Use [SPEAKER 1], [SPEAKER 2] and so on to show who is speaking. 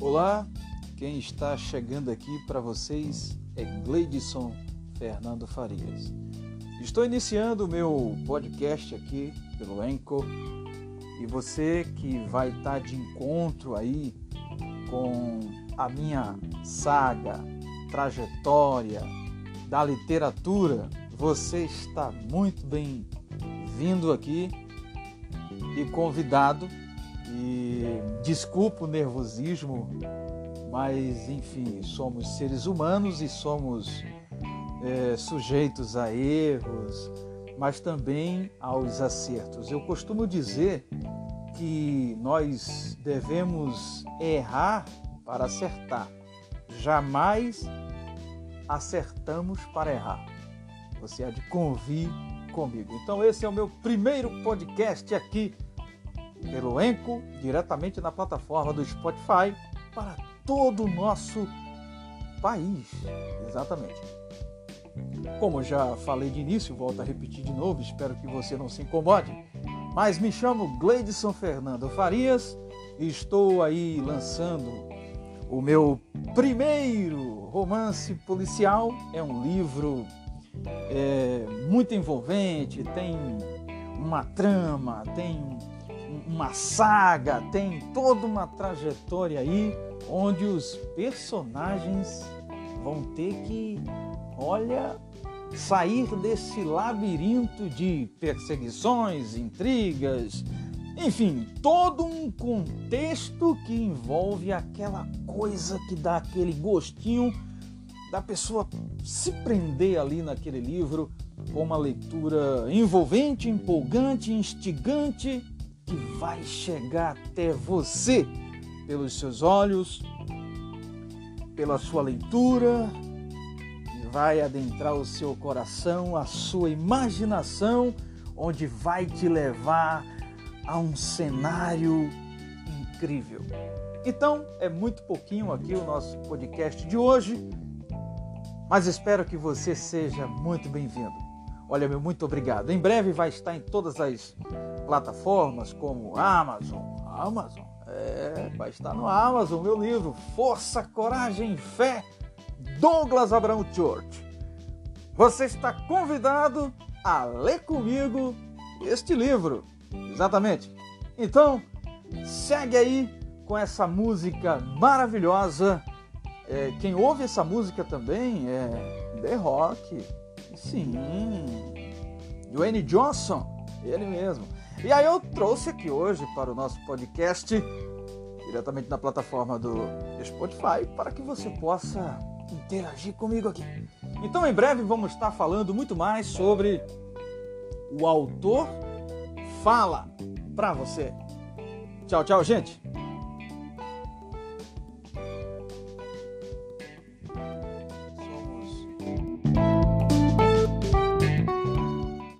[SPEAKER 1] Olá, quem está chegando aqui para vocês é Gleidson Fernando Farias. Estou iniciando o meu podcast aqui pelo Enco e você que vai estar de encontro aí com a minha saga, trajetória da literatura, você está muito bem vindo aqui e convidado. E desculpa o nervosismo, mas enfim, somos seres humanos e somos é, sujeitos a erros, mas também aos acertos. Eu costumo dizer que nós devemos errar para acertar, jamais acertamos para errar. Você há de convir comigo. Então, esse é o meu primeiro podcast aqui pelo Enco, diretamente na plataforma do Spotify para todo o nosso país. Exatamente. Como já falei de início, volto a repetir de novo, espero que você não se incomode. Mas me chamo Gleidson Fernando Farias e estou aí lançando o meu primeiro romance policial. É um livro é, muito envolvente, tem uma trama, tem uma saga, tem toda uma trajetória aí onde os personagens vão ter que, olha, sair desse labirinto de perseguições, intrigas, enfim, todo um contexto que envolve aquela coisa que dá aquele gostinho da pessoa se prender ali naquele livro com uma leitura envolvente, empolgante, instigante que vai chegar até você pelos seus olhos, pela sua leitura, e vai adentrar o seu coração, a sua imaginação, onde vai te levar a um cenário incrível. Então, é muito pouquinho aqui o nosso podcast de hoje, mas espero que você seja muito bem-vindo. Olha, meu muito obrigado. Em breve vai estar em todas as plataformas como Amazon. Amazon? É, vai estar no Amazon, meu livro Força, Coragem, Fé, Douglas Abraão Church. Você está convidado a ler comigo este livro. Exatamente. Então, segue aí com essa música maravilhosa. É, quem ouve essa música também é The Rock, Sim, Dwayne Johnson, ele mesmo. E aí eu trouxe aqui hoje para o nosso podcast, diretamente na plataforma do Spotify, para que você possa interagir comigo aqui. Então em breve vamos estar falando muito mais sobre o autor fala para você. Tchau, tchau, gente.